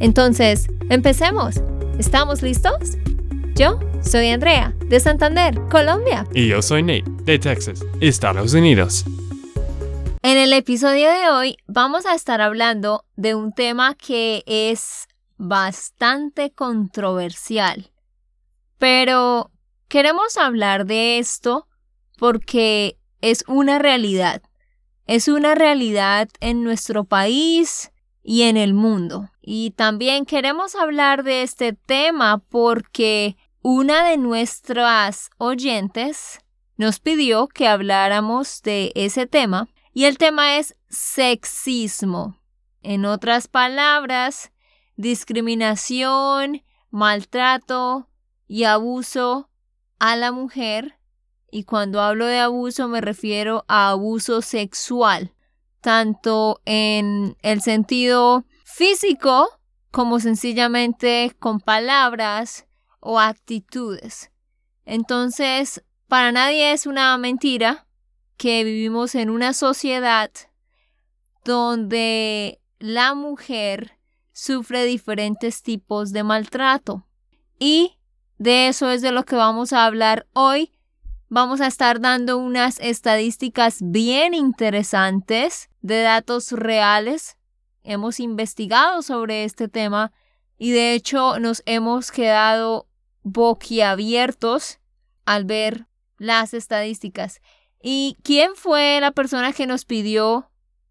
Entonces, empecemos. ¿Estamos listos? Yo soy Andrea, de Santander, Colombia. Y yo soy Nate, de Texas, Estados Unidos. En el episodio de hoy vamos a estar hablando de un tema que es bastante controversial. Pero queremos hablar de esto porque es una realidad. Es una realidad en nuestro país y en el mundo. Y también queremos hablar de este tema porque una de nuestras oyentes nos pidió que habláramos de ese tema y el tema es sexismo. En otras palabras, discriminación, maltrato y abuso a la mujer. Y cuando hablo de abuso me refiero a abuso sexual, tanto en el sentido físico como sencillamente con palabras o actitudes. Entonces, para nadie es una mentira que vivimos en una sociedad donde la mujer sufre diferentes tipos de maltrato. Y de eso es de lo que vamos a hablar hoy. Vamos a estar dando unas estadísticas bien interesantes de datos reales. Hemos investigado sobre este tema y de hecho nos hemos quedado boquiabiertos al ver las estadísticas. ¿Y quién fue la persona que nos pidió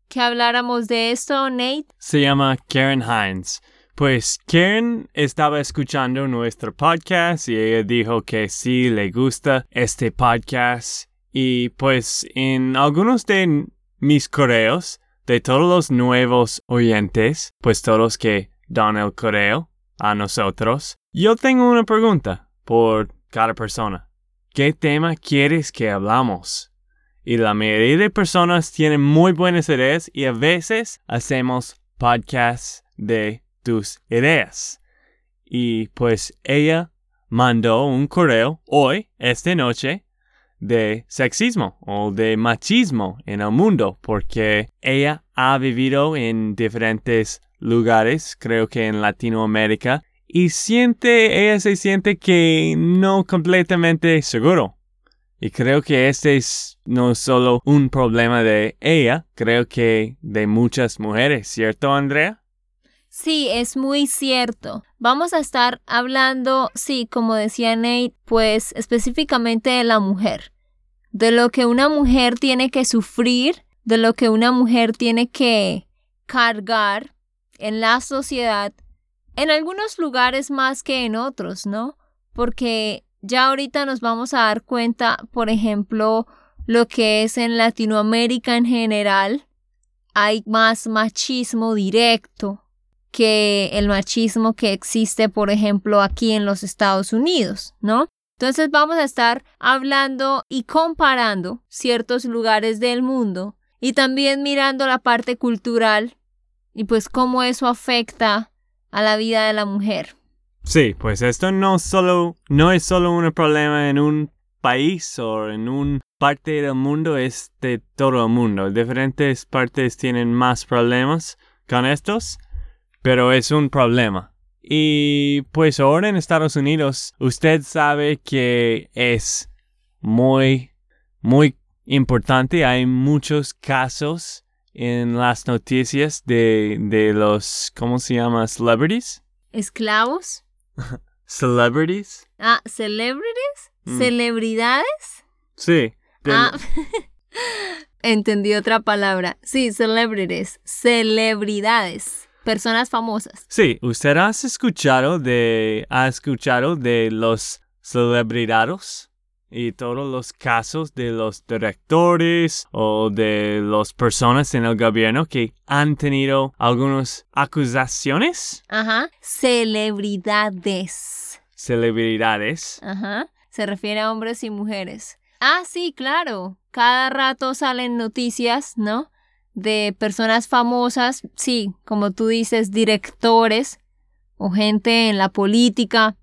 que habláramos de esto, Nate? Se llama Karen Hines. Pues Karen estaba escuchando nuestro podcast y ella dijo que sí le gusta este podcast. Y pues en algunos de mis correos, de todos los nuevos oyentes, pues todos que dan el correo a nosotros, yo tengo una pregunta por cada persona. ¿Qué tema quieres que hablamos? Y la mayoría de personas tienen muy buenas ideas y a veces hacemos podcasts de tus ideas. Y pues ella mandó un correo hoy, esta noche, de sexismo o de machismo en el mundo, porque ella ha vivido en diferentes lugares, creo que en Latinoamérica, y siente, ella se siente que no completamente seguro y creo que este es no solo un problema de ella, creo que de muchas mujeres, ¿cierto, Andrea? Sí, es muy cierto. Vamos a estar hablando, sí, como decía Nate, pues específicamente de la mujer, de lo que una mujer tiene que sufrir, de lo que una mujer tiene que cargar en la sociedad, en algunos lugares más que en otros, ¿no? Porque ya ahorita nos vamos a dar cuenta, por ejemplo, lo que es en Latinoamérica en general, hay más machismo directo que el machismo que existe, por ejemplo, aquí en los Estados Unidos, ¿no? Entonces vamos a estar hablando y comparando ciertos lugares del mundo y también mirando la parte cultural y pues cómo eso afecta a la vida de la mujer. Sí, pues esto no, solo, no es solo un problema en un país o en una parte del mundo, es de todo el mundo. Diferentes partes tienen más problemas con estos, pero es un problema. Y pues ahora en Estados Unidos, usted sabe que es muy, muy importante. Hay muchos casos en las noticias de, de los, ¿cómo se llama? Celebrities. Esclavos. Celebrities. Ah, celebrities. Mm. Celebridades. Sí. Ah, entendí otra palabra. Sí, celebrities. Celebridades. Personas famosas. Sí, ¿usted ha escuchado de, ha escuchado de los celebridades y todos los casos de los directores o de las personas en el gobierno que han tenido algunas acusaciones. Ajá. Celebridades. Celebridades. Ajá. Se refiere a hombres y mujeres. Ah, sí, claro. Cada rato salen noticias, ¿no? De personas famosas, sí, como tú dices, directores o gente en la política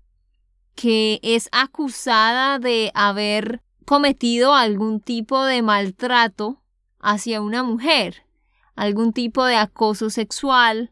que es acusada de haber cometido algún tipo de maltrato hacia una mujer, algún tipo de acoso sexual,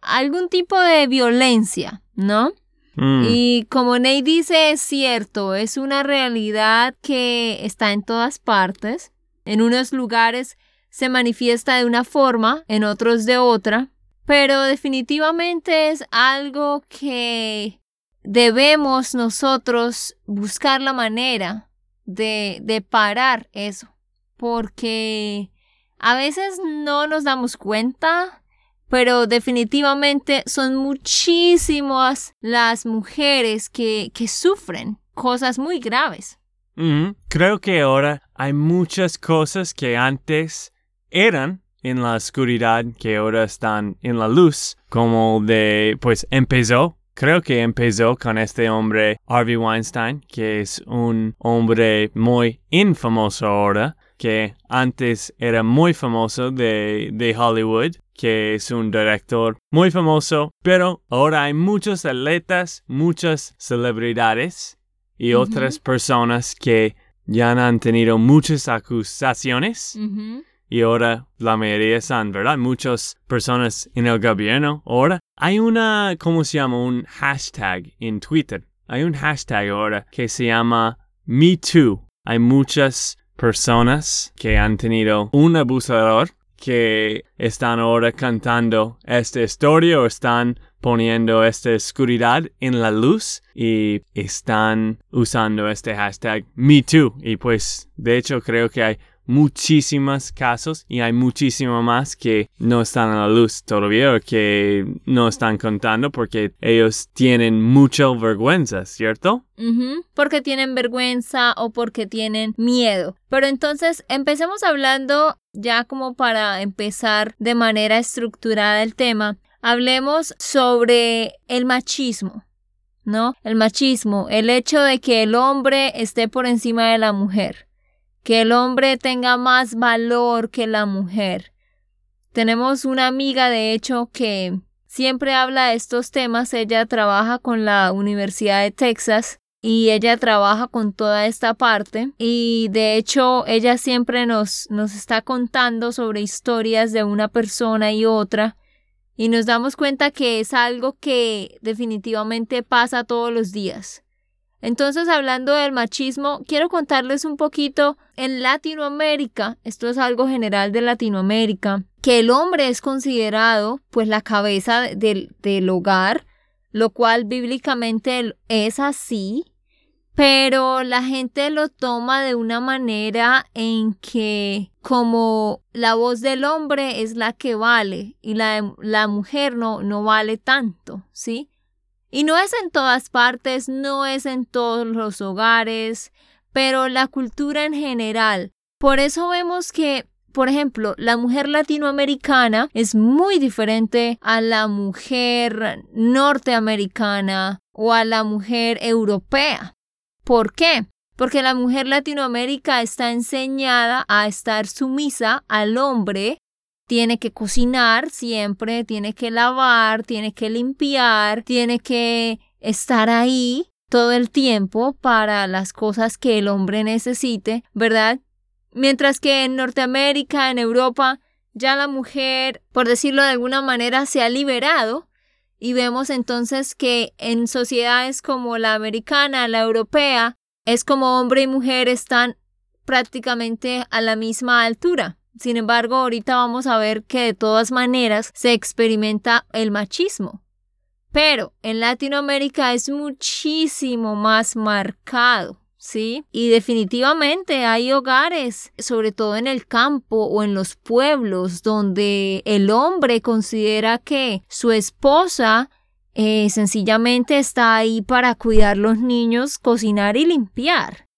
algún tipo de violencia, ¿no? Mm. Y como Ney dice, es cierto, es una realidad que está en todas partes. En unos lugares se manifiesta de una forma, en otros de otra, pero definitivamente es algo que debemos nosotros buscar la manera de, de parar eso, porque a veces no nos damos cuenta, pero definitivamente son muchísimas las mujeres que, que sufren cosas muy graves. Ujú. Creo que ahora hay muchas cosas que antes eran en la oscuridad que ahora están en la luz, como de, pues empezó, creo que empezó con este hombre Harvey Weinstein, que es un hombre muy infamoso ahora, que antes era muy famoso de, de Hollywood, que es un director muy famoso, pero ahora hay muchos atletas, muchas celebridades y otras personas que ya han tenido muchas acusaciones. Y ahora la mayoría son, ¿verdad? Muchas personas en el gobierno. Ahora hay una, ¿cómo se llama? Un hashtag en Twitter. Hay un hashtag ahora que se llama MeToo. Hay muchas personas que han tenido un abusador que están ahora cantando esta historia o están poniendo esta oscuridad en la luz y están usando este hashtag MeToo. Y pues, de hecho, creo que hay muchísimos casos y hay muchísimo más que no están a la luz todavía o que no están contando porque ellos tienen mucha vergüenza, ¿cierto? Porque tienen vergüenza o porque tienen miedo. Pero entonces empecemos hablando ya como para empezar de manera estructurada el tema. Hablemos sobre el machismo, ¿no? El machismo, el hecho de que el hombre esté por encima de la mujer, que el hombre tenga más valor que la mujer. Tenemos una amiga, de hecho, que siempre habla de estos temas. Ella trabaja con la Universidad de Texas y ella trabaja con toda esta parte y de hecho ella siempre nos, nos está contando sobre historias de una persona y otra y nos damos cuenta que es algo que definitivamente pasa todos los días. Entonces, hablando del machismo, quiero contarles un poquito en Latinoamérica, esto es algo general de Latinoamérica, que el hombre es considerado pues la cabeza del, del hogar, lo cual bíblicamente es así, pero la gente lo toma de una manera en que como la voz del hombre es la que vale y la, la mujer no, no vale tanto, ¿sí? Y no es en todas partes, no es en todos los hogares, pero la cultura en general. Por eso vemos que, por ejemplo, la mujer latinoamericana es muy diferente a la mujer norteamericana o a la mujer europea. ¿Por qué? Porque la mujer latinoamérica está enseñada a estar sumisa al hombre tiene que cocinar siempre, tiene que lavar, tiene que limpiar, tiene que estar ahí todo el tiempo para las cosas que el hombre necesite, ¿verdad? Mientras que en Norteamérica, en Europa, ya la mujer, por decirlo de alguna manera, se ha liberado y vemos entonces que en sociedades como la americana, la europea, es como hombre y mujer están prácticamente a la misma altura. Sin embargo, ahorita vamos a ver que de todas maneras se experimenta el machismo. Pero en Latinoamérica es muchísimo más marcado, ¿sí? Y definitivamente hay hogares, sobre todo en el campo o en los pueblos, donde el hombre considera que su esposa eh, sencillamente está ahí para cuidar los niños, cocinar y limpiar.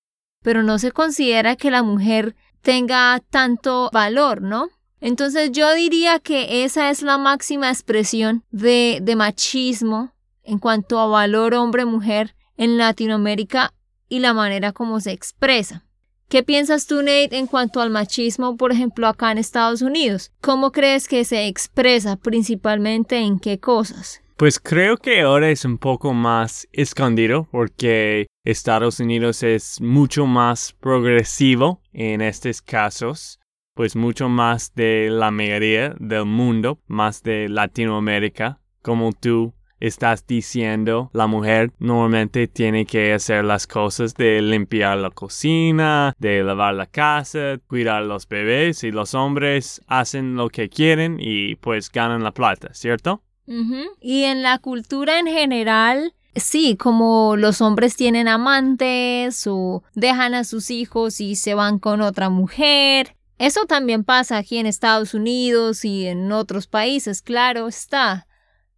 pero no se considera que la mujer tenga tanto valor, ¿no? Entonces yo diría que esa es la máxima expresión de, machismo en cuanto a valor hombre-mujer en Latinoamérica y la manera como se expresa. ¿Qué piensas tú, Nate, en cuanto al machismo, por ejemplo, acá en Estados Unidos? ¿Cómo crees que se expresa principalmente en qué cosas? Pues creo que ahora es un poco más escondido porque Estados Unidos es mucho más progresivo en estos casos, pues mucho más de la mayoría del mundo, más de Latinoamérica, como tú estás diciendo, la mujer normalmente tiene que hacer las cosas de limpiar la cocina, de lavar la casa, cuidar los bebés y los hombres hacen lo que quieren y pues ganan la plata, ¿cierto? Y en la cultura en general, sí, como los hombres tienen amantes o dejan a sus hijos y se van con otra mujer. Eso también pasa aquí en Estados Unidos y en otros países, claro está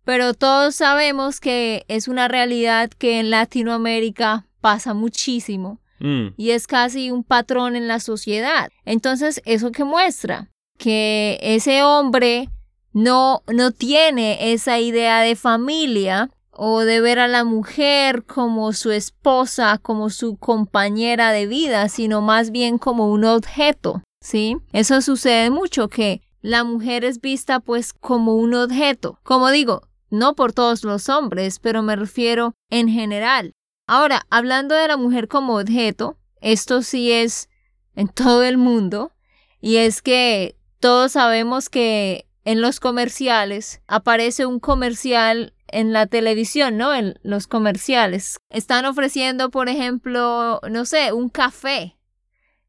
pero todos sabemos que es una realidad que en Latinoamérica pasa muchísimo mm. y es casi un patrón en la sociedad. Entonces, ¿eso que muestra? Que ese hombre no, no tiene esa idea de familia o de ver a la mujer como su esposa, como su compañera de vida, sino más bien como un objeto, ¿sí? Eso sucede mucho, que la mujer es vista pues como un objeto. Como digo, no por todos los hombres, pero me refiero en general. Ahora, hablando de la mujer como objeto, esto sí es en todo el mundo, y es que todos sabemos que en los comerciales aparece un comercial en la televisión, ¿no? En los comerciales. Están ofreciendo, por ejemplo, no sé, un café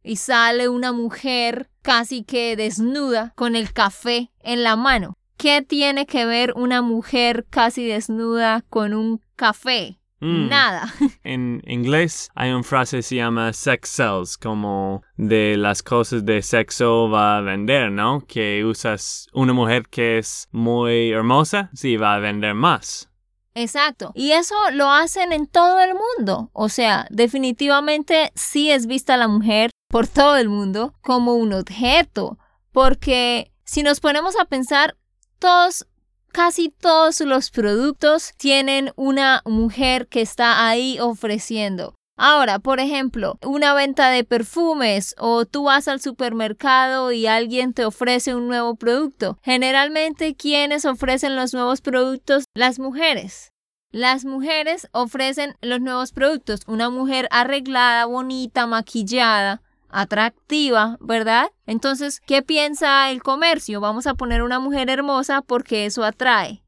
y sale una mujer casi que desnuda con el café en la mano. ¿Qué tiene que ver una mujer casi desnuda con un café? Mm. Nada. En inglés hay una frase que se llama sex sells, como de las cosas de sexo va a vender, ¿no? Que usas una mujer que es muy hermosa, sí, va a vender más. Exacto. Y eso lo hacen en todo el mundo. O sea, definitivamente sí es vista la mujer por todo el mundo como un objeto. Porque si nos ponemos a pensar, todos, casi todos los productos tienen una mujer que está ahí ofreciendo. Ahora, por ejemplo, una venta de perfumes o tú vas al supermercado y alguien te ofrece un nuevo producto. Generalmente, ¿quiénes ofrecen los nuevos productos? Las mujeres. Las mujeres ofrecen los nuevos productos. Una mujer arreglada, bonita, maquillada, atractiva, ¿verdad? Entonces, ¿qué piensa el comercio? Vamos a poner una mujer hermosa porque eso atrae.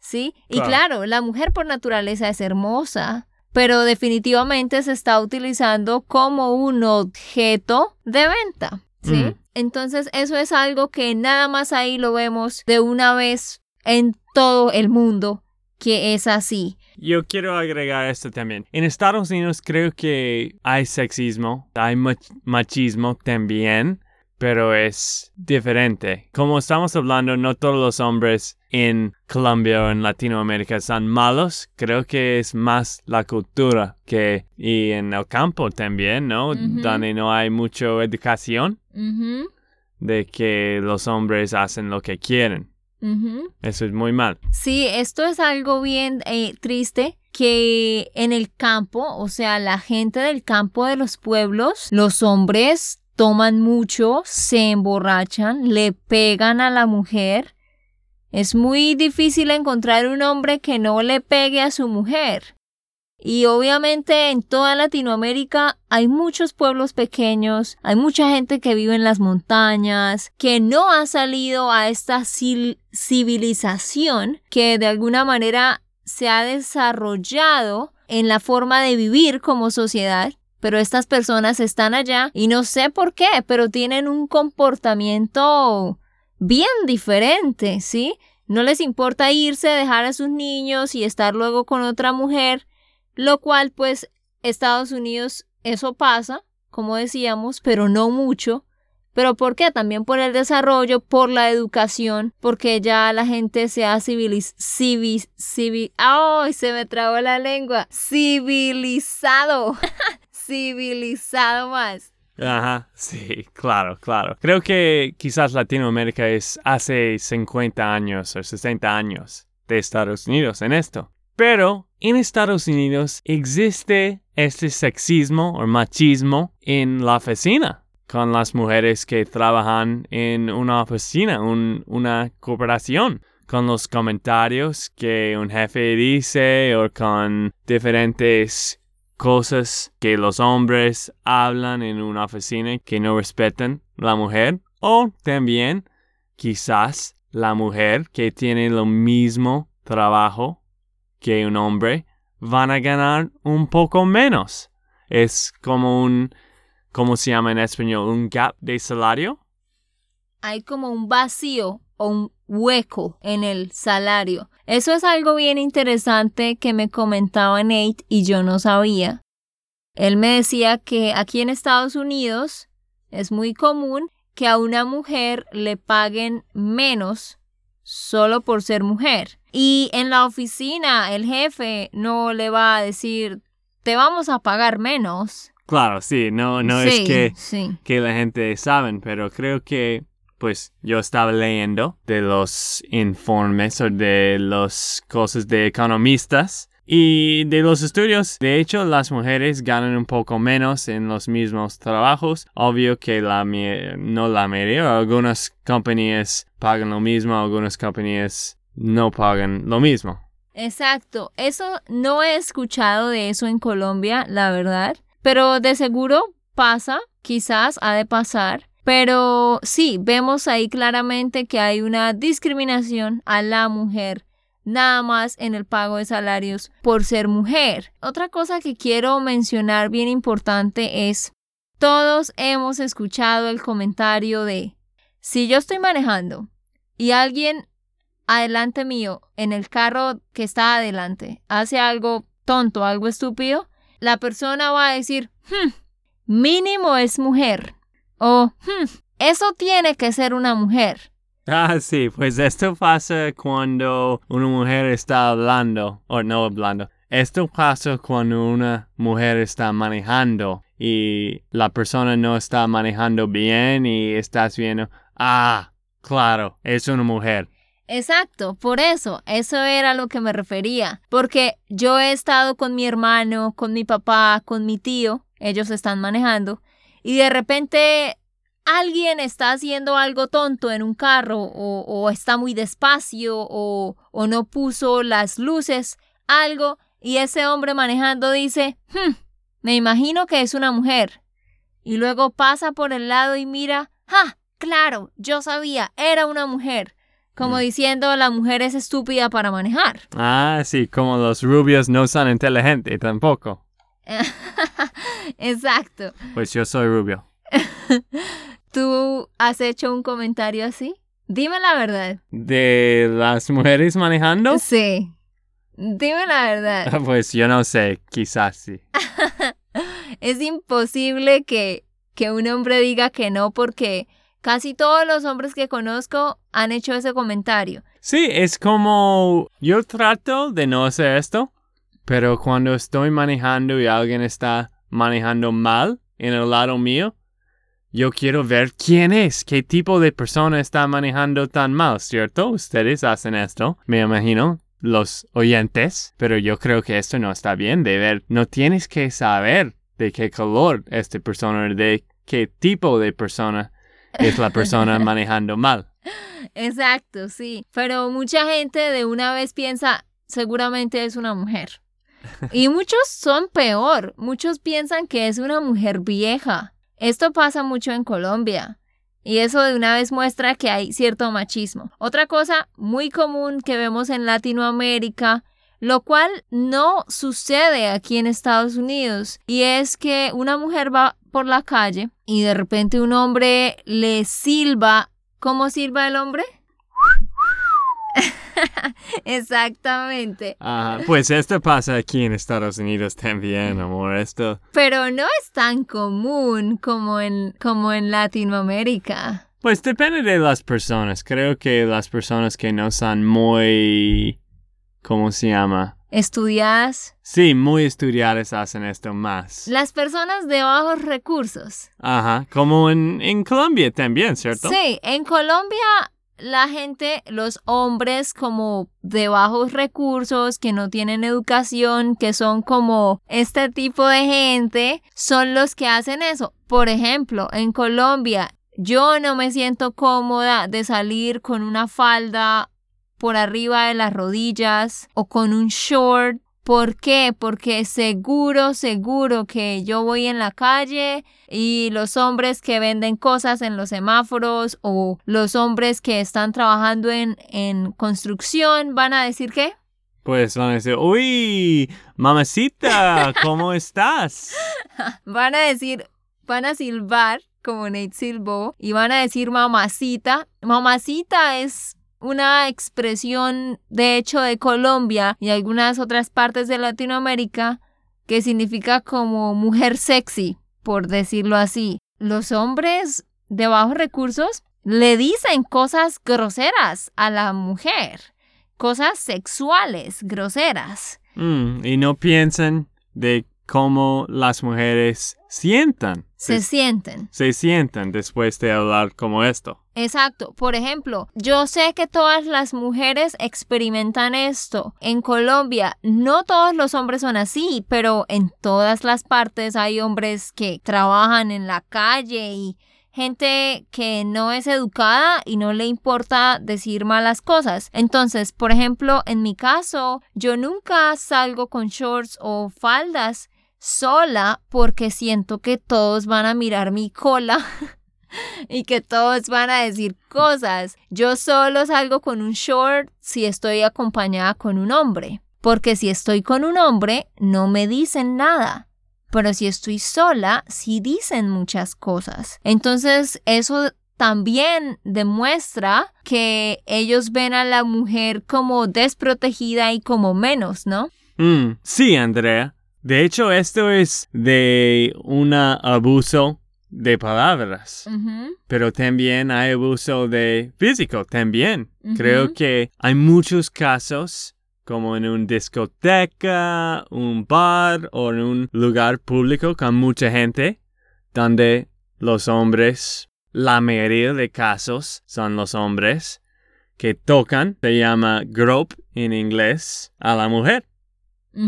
¿Sí? Y claro, la mujer por naturaleza es hermosa, pero definitivamente se está utilizando como un objeto de venta. ¿Sí? Entonces, eso es algo que nada más ahí lo vemos de una vez en todo el mundo que es así. Yo quiero agregar esto también. En Estados Unidos creo que hay sexismo, hay machismo también, pero es diferente. Como estamos hablando, no todos los hombres en Colombia o en Latinoamérica son malos. Creo que es más la cultura que y en el campo también, ¿no? Donde no hay mucha educación de que los hombres hacen lo que quieren. Eso es muy mal. Sí, esto es algo bien eh, triste que en el campo, o sea, la gente del campo de los pueblos, los hombres toman mucho, se emborrachan, le pegan a la mujer. Es muy difícil encontrar un hombre que no le pegue a su mujer. Y obviamente en toda Latinoamérica hay muchos pueblos pequeños, hay mucha gente que vive en las montañas, que no ha salido a esta civilización que de alguna manera se ha desarrollado en la forma de vivir como sociedad. Pero estas personas están allá y no sé por qué, pero tienen un comportamiento bien diferente, ¿sí? No les importa irse, dejar a sus niños y estar luego con otra mujer lo cual pues Estados Unidos eso pasa, como decíamos, pero no mucho. ¿Pero por qué? También por el desarrollo, por la educación, porque ya la gente se ha civilizado. ¡Ay! se me trabó la lengua. Civilizado. civilizado más. Ajá, sí, claro, claro. Creo que quizás Latinoamérica es hace 50 años o 60 años de Estados Unidos en esto. Pero en Estados Unidos existe este sexismo o machismo en la oficina con las mujeres que trabajan en una oficina, una cooperación, con los comentarios que un jefe dice o con diferentes cosas que los hombres hablan en una oficina que no respetan la mujer o también quizás la mujer que tiene lo mismo trabajo que un hombre van a ganar un poco menos. Es como un, ¿cómo se llama en español? Un gap de salario. Hay como un vacío o un hueco en el salario. Eso es algo bien interesante que me comentaba Nate y yo no sabía. Él me decía que aquí en Estados Unidos es muy común que a una mujer le paguen menos solo por ser mujer. Y en la oficina el jefe no le va a decir, te vamos a pagar menos. Claro, sí, no, no es que, que la gente sabe, pero creo que pues yo estaba leyendo de los informes o de las cosas de economistas y de los estudios. De hecho, las mujeres ganan un poco menos en los mismos trabajos. Obvio que la no la mayoría, algunas compañías pagan lo mismo, algunas compañías no pagan lo mismo. Exacto, eso no he escuchado de eso en Colombia, la verdad, pero de seguro pasa, quizás ha de pasar. Pero sí, vemos ahí claramente que hay una discriminación a la mujer nada más en el pago de salarios por ser mujer. Otra cosa que quiero mencionar bien importante es, todos hemos escuchado el comentario de, si yo estoy manejando y alguien adelante mío en el carro que está adelante hace algo tonto, algo estúpido, la persona va a decir, hmm, mínimo es mujer. O, hmm, eso tiene que ser una mujer. Ah, sí, pues esto pasa cuando una mujer está hablando, o no hablando. Esto pasa cuando una mujer está manejando y la persona no está manejando bien y estás viendo, ah, claro, es una mujer. Exacto, por eso, eso era lo que me refería, porque yo he estado con mi hermano, con mi papá, con mi tío, ellos están manejando, y de repente alguien está haciendo algo tonto en un carro o, está muy despacio o, o, no puso las luces, algo, y ese hombre manejando dice, hmm, me imagino que es una mujer. Y luego pasa por el lado y mira, ¡ah! Claro, yo sabía, era una mujer. Como mm. diciendo, la mujer es estúpida para manejar. Ah, sí, como los rubios no son inteligentes tampoco. Exacto. Pues yo soy rubio. ¿Tú has hecho un comentario así? Dime la verdad. ¿De las mujeres manejando? Sí. Dime la verdad. Pues yo no sé, quizás sí. es imposible que, que un hombre diga que no porque casi todos los hombres que conozco han hecho ese comentario. Sí, es como yo trato de no hacer esto, pero cuando estoy manejando y alguien está manejando mal en el lado mío, yo quiero ver quién es, qué tipo de persona está manejando tan mal, ¿cierto? Ustedes hacen esto, me imagino, los oyentes, pero yo creo que esto no está bien de ver. No tienes que saber de qué color esta persona, de qué tipo de persona es la persona manejando mal. Exacto, sí. Pero mucha gente de una vez piensa, seguramente es una mujer. Y muchos son peor. Muchos piensan que es una mujer vieja. Esto pasa mucho en Colombia. Y eso de una vez muestra que hay cierto machismo. Otra cosa muy común que vemos en Latinoamérica, lo cual no sucede aquí en Estados Unidos, y es que una mujer va por la calle y de repente un hombre le silba. ¿Cómo silba el hombre? Exactamente. pues esto pasa aquí en Estados Unidos también, amor. Esto. Pero no es tan común como en, como en Latinoamérica. Pues depende de las personas. Creo que las personas que no son muy. ¿Cómo se llama? estudiadas. Sí, muy estudiadas hacen esto más. Las personas de bajos recursos. Ajá, como en, en Colombia también, ¿cierto? Sí, en Colombia la gente, los hombres como de bajos recursos, que no tienen educación, que son como este tipo de gente, son los que hacen eso. Por ejemplo, en Colombia, yo no me siento cómoda de salir con una falda por arriba de las rodillas o con un short ¿Por qué? Porque seguro, seguro que yo voy en la calle y los hombres que venden cosas en los semáforos o los hombres que están trabajando en, en construcción van a decir qué? Pues van a decir, uy, mamacita, ¿cómo estás? van a decir, van a silbar como Nate silbó y van a decir mamacita. Mamacita es una expresión de hecho de Colombia y algunas otras partes de Latinoamérica que significa como mujer sexy, por decirlo así. Los hombres de bajos recursos le dicen cosas groseras a la mujer, cosas sexuales groseras. Mm, y no piensan de cómo las mujeres sientan. Se sienten. Se sientan después de hablar como esto. Exacto. Por ejemplo, yo sé que todas las mujeres experimentan esto. En Colombia, no todos los hombres son así, pero en todas las partes hay hombres que trabajan en la calle y gente que no es educada y no le importa decir malas cosas. Entonces, por ejemplo, en mi caso, yo nunca salgo con shorts o faldas sola porque siento que todos van a mirar mi cola y que todos van a decir cosas. Yo solo salgo con un short si estoy acompañada con un hombre, porque si estoy con un hombre no me dicen nada. Pero si estoy sola, sí dicen muchas cosas. Entonces, eso también demuestra que ellos ven a la mujer como desprotegida y como menos, ¿no? Mm, sí, Andrea. De hecho, esto es de un abuso de palabras, pero también hay abuso de físico también. Creo que hay muchos casos, como en una discoteca, un bar o en un lugar público con mucha gente, donde los hombres, la mayoría de casos son los hombres, que tocan, se llama grope en inglés, a la mujer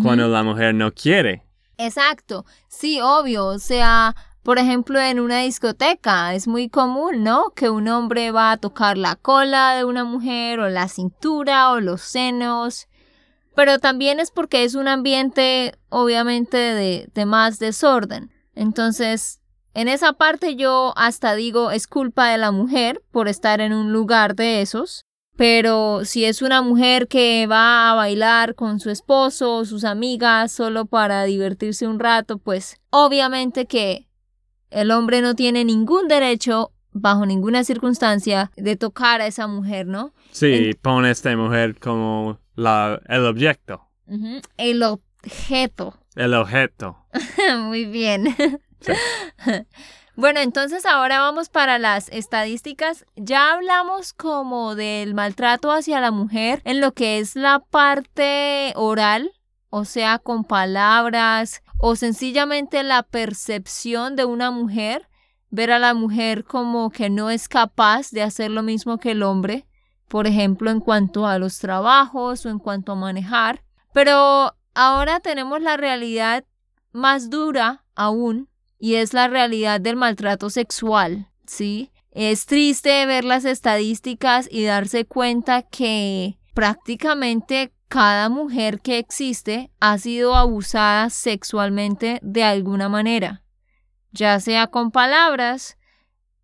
cuando la mujer no quiere. Exacto, sí, obvio, o sea, por ejemplo, en una discoteca es muy común, ¿no? Que un hombre va a tocar la cola de una mujer o la cintura o los senos, pero también es porque es un ambiente obviamente de, de más desorden. Entonces, en esa parte yo hasta digo es culpa de la mujer por estar en un lugar de esos, pero si es una mujer que va a bailar con su esposo o sus amigas solo para divertirse un rato, pues obviamente que el hombre no tiene ningún derecho bajo ninguna circunstancia de tocar a esa mujer, ¿no? Sí, pone a esta mujer como la, el objeto. El objeto. El objeto. Muy bien. Bueno, entonces ahora vamos para las estadísticas. Ya hablamos como del maltrato hacia la mujer en lo que es la parte oral, o sea, con palabras o sencillamente la percepción de una mujer, ver a la mujer como que no es capaz de hacer lo mismo que el hombre, por ejemplo, en cuanto a los trabajos o en cuanto a manejar. Pero ahora tenemos la realidad más dura aún y es la realidad del maltrato sexual, ¿sí? Es triste ver las estadísticas y darse cuenta que prácticamente cada mujer que existe ha sido abusada sexualmente de alguna manera, ya sea con palabras,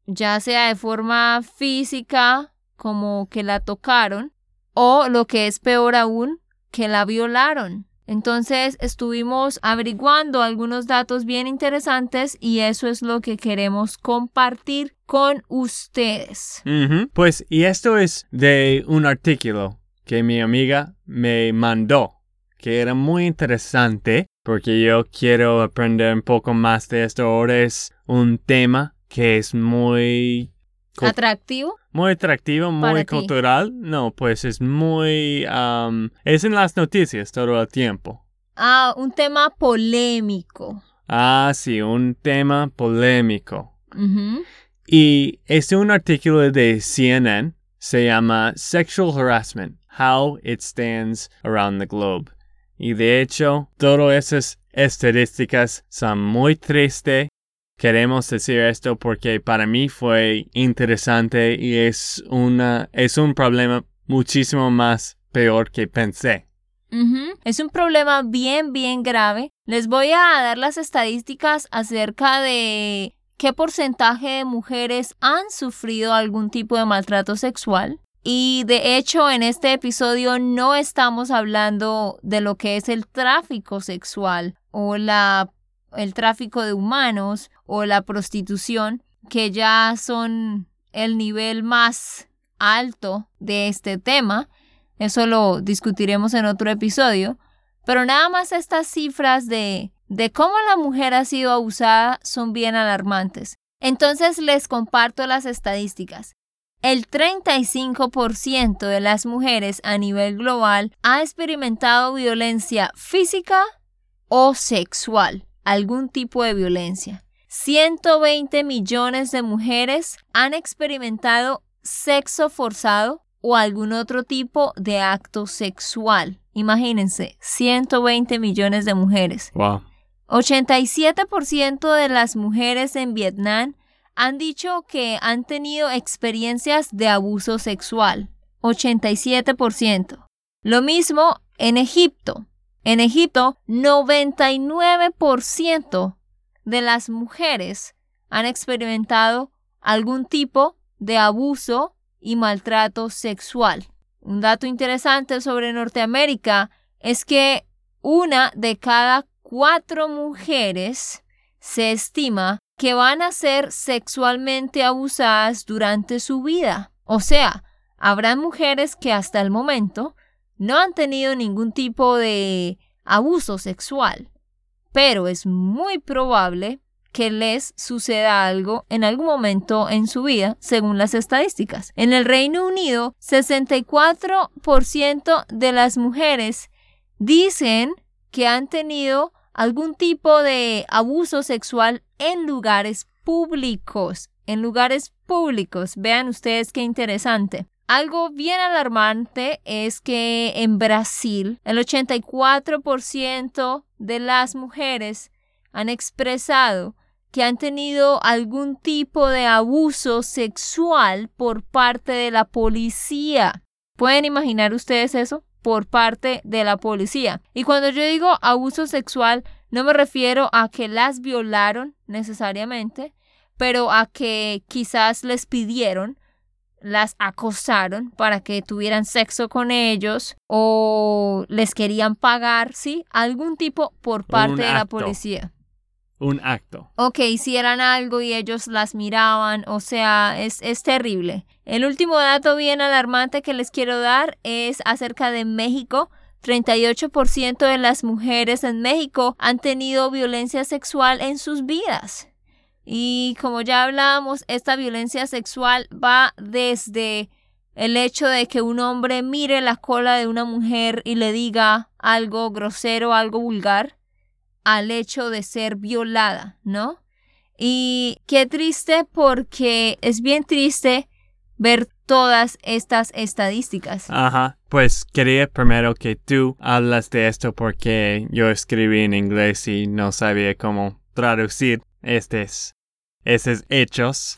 ya sea de forma física, como que la tocaron, o lo que es peor aún, que la violaron. Entonces estuvimos averiguando algunos datos bien interesantes y eso es lo que queremos compartir con ustedes. Pues y esto es de un artículo que mi amiga me mandó, que era muy interesante porque yo quiero aprender un poco más de esto. Ahora es un tema que es muy ¿Atractivo? muy atractivo, muy ti. cultural. No, pues es muy... um, es en las noticias todo el tiempo. Ah, un tema polémico. Ah, sí, un tema polémico. Y es un artículo de CNN, se llama Sexual Harassment, How It Stands Around the Globe. Y de hecho, todas esas estadísticas son muy tristes. Queremos decir esto porque para mí fue interesante y es, una, es un problema muchísimo más peor que pensé. Es un problema bien, bien grave. Les voy a dar las estadísticas acerca de qué porcentaje de mujeres han sufrido algún tipo de maltrato sexual. Y de hecho, en este episodio no estamos hablando de lo que es el tráfico sexual o la, el tráfico de humanos o la prostitución, que ya son el nivel más alto de este tema. Eso lo discutiremos en otro episodio. Pero nada más estas cifras de, de cómo la mujer ha sido abusada son bien alarmantes. Entonces les comparto las estadísticas. El 35% de las mujeres a nivel global ha experimentado violencia física o sexual, algún tipo de violencia. 120 millones de mujeres han experimentado sexo forzado o algún otro tipo de acto sexual. Imagínense, 120 millones de mujeres. Wow. 87% de las mujeres en Vietnam han dicho que han tenido experiencias de abuso sexual. 87%. Lo mismo en Egipto. En Egipto, 99% de las mujeres han experimentado algún tipo de abuso y maltrato sexual. Un dato interesante sobre Norteamérica es que una de cada cuatro mujeres se estima que van a ser sexualmente abusadas durante su vida. O sea, habrá mujeres que hasta el momento no han tenido ningún tipo de abuso sexual, pero es muy probable que les suceda algo en algún momento en su vida, según las estadísticas. En el Reino Unido, 64% de las mujeres dicen que han tenido algún tipo de abuso sexual en lugares públicos. En lugares públicos. Vean ustedes qué interesante. Algo bien alarmante es que en Brasil el 84% de las mujeres han expresado que han tenido algún tipo de abuso sexual por parte de la policía. ¿Pueden imaginar ustedes eso? Por parte de la policía. Y cuando yo digo abuso sexual, no me refiero a que las violaron necesariamente, pero a que quizás les pidieron, las acosaron para que tuvieran sexo con ellos o les querían pagar, ¿sí? Algún tipo por parte Un de la policía. Un acto. o que hicieran algo y ellos las miraban, o sea, es, es terrible. El último dato bien alarmante que les quiero dar es acerca de México. 38% de las mujeres en México han tenido violencia sexual en sus vidas. Y como ya hablábamos, esta violencia sexual va desde el hecho de que un hombre mire la cola de una mujer y le diga algo grosero, algo vulgar, al hecho de ser violada, ¿no? Y qué triste porque es bien triste ver todas estas estadísticas. Ajá. Pues quería primero que tú hablas de esto porque yo escribí en inglés y no sabía cómo traducir estos, esos hechos.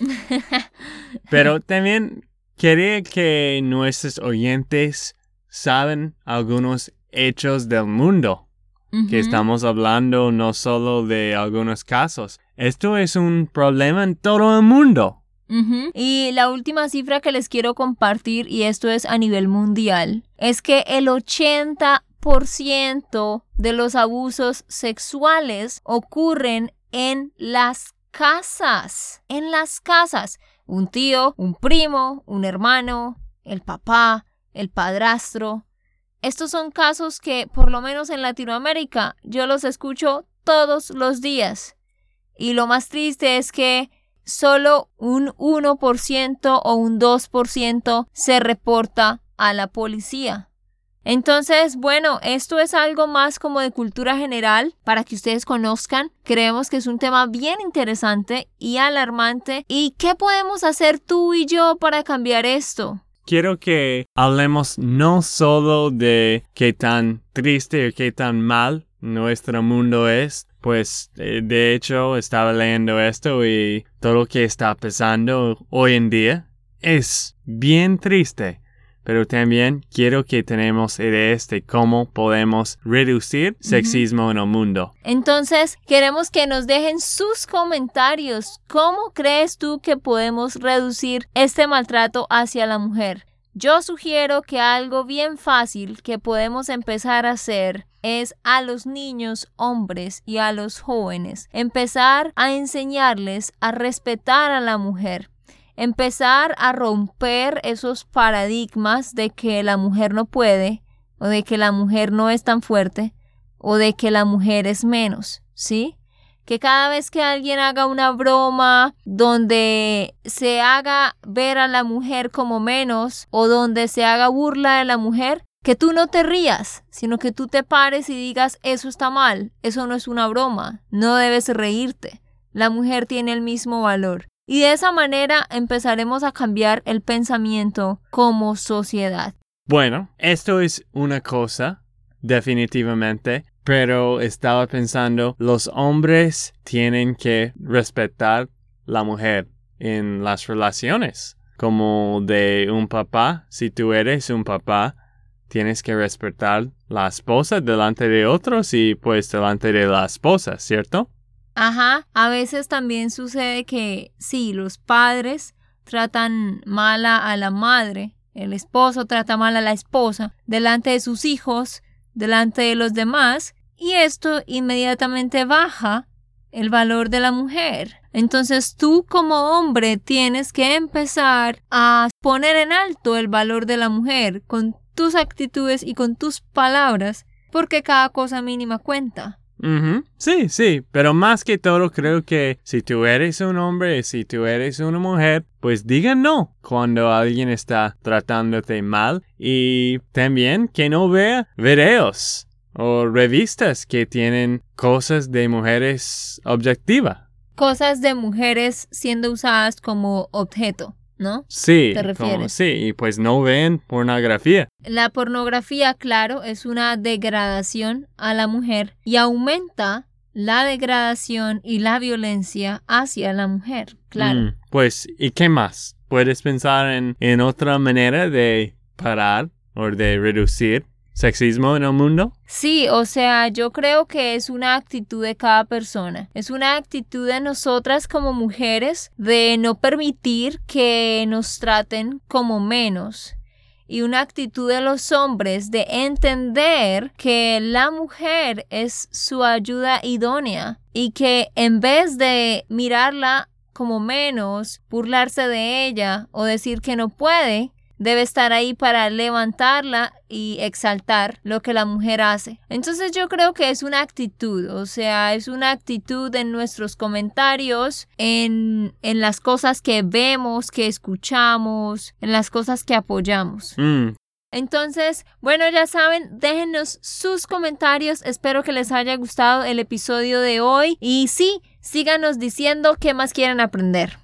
Pero también quería que nuestros oyentes saben algunos hechos del mundo. que estamos hablando no solo de algunos casos. Esto es un problema en todo el mundo. Y la última cifra que les quiero compartir, y esto es a nivel mundial, es que el 80% de los abusos sexuales ocurren en las casas. En las casas. Un tío, un primo, un hermano, el papá, el padrastro. Estos son casos que, por lo menos en Latinoamérica, yo los escucho todos los días. Y lo más triste es que solo un 1% o un 2% se reporta a la policía. Entonces, bueno, esto es algo más como de cultura general para que ustedes conozcan. Creemos que es un tema bien interesante y alarmante. ¿Y qué podemos hacer tú y yo para cambiar esto? Quiero que hablemos no solo de qué tan triste o qué tan mal nuestro mundo es, pues eh, de hecho estaba leyendo esto y todo lo que está pasando hoy en día es bien triste pero también quiero que tenemos ideas de cómo podemos reducir sexismo en el mundo. Entonces, queremos que nos dejen sus comentarios. ¿Cómo crees tú que podemos reducir este maltrato hacia la mujer? Yo sugiero que algo bien fácil que podemos empezar a hacer es a los niños hombres y a los jóvenes empezar a enseñarles a respetar a la mujer empezar a romper esos paradigmas de que la mujer no puede, o de que la mujer no es tan fuerte, o de que la mujer es menos, ¿sí? Que cada vez que alguien haga una broma donde se haga ver a la mujer como menos, o donde se haga burla de la mujer, que tú no te rías, sino que tú te pares y digas, eso está mal, eso no es una broma, no debes reírte. La mujer tiene el mismo valor. Y de esa manera empezaremos a cambiar el pensamiento como sociedad. Bueno, esto es una cosa, definitivamente, pero estaba pensando, los hombres tienen que respetar la mujer en las relaciones, como de un papá, si tú eres un papá, tienes que respetar la esposa delante de otros y pues delante de la esposa, ¿cierto? Ajá, a veces también sucede que sí, los padres tratan mala a la madre, el esposo trata mal a la esposa, delante de sus hijos, delante de los demás, y esto inmediatamente baja el valor de la mujer. Entonces tú como hombre tienes que empezar a poner en alto el valor de la mujer con tus actitudes y con tus palabras, porque cada cosa mínima cuenta. Sí, sí, pero más que todo creo que si tú eres un hombre, si tú eres una mujer, pues diga no cuando alguien está tratándote mal y también que no vea videos o revistas que tienen cosas de mujeres objetivas. Cosas de mujeres siendo usadas como objeto. ¿No? Sí, ¿Te refieres? sí, y pues no ven pornografía. La pornografía, claro, es una degradación a la mujer y aumenta la degradación y la violencia hacia la mujer, claro. Mm, pues, ¿y qué más? ¿Puedes pensar en, en otra manera de parar o de reducir sexismo en el mundo? Sí, o sea, yo creo que es una actitud de cada persona. Es una actitud de nosotras como mujeres de no permitir que nos traten como menos. Y una actitud de los hombres de entender que la mujer es su ayuda idónea y que en vez de mirarla como menos, burlarse de ella o decir que no puede, debe estar ahí para levantarla y exaltar lo que la mujer hace. Entonces yo creo que es una actitud, o sea, es una actitud en nuestros comentarios, en, en las cosas que vemos, que escuchamos, en las cosas que apoyamos. Mm. Entonces, bueno, ya saben, déjenos sus comentarios. Espero que les haya gustado el episodio de hoy. Y sí, síganos diciendo qué más quieren aprender.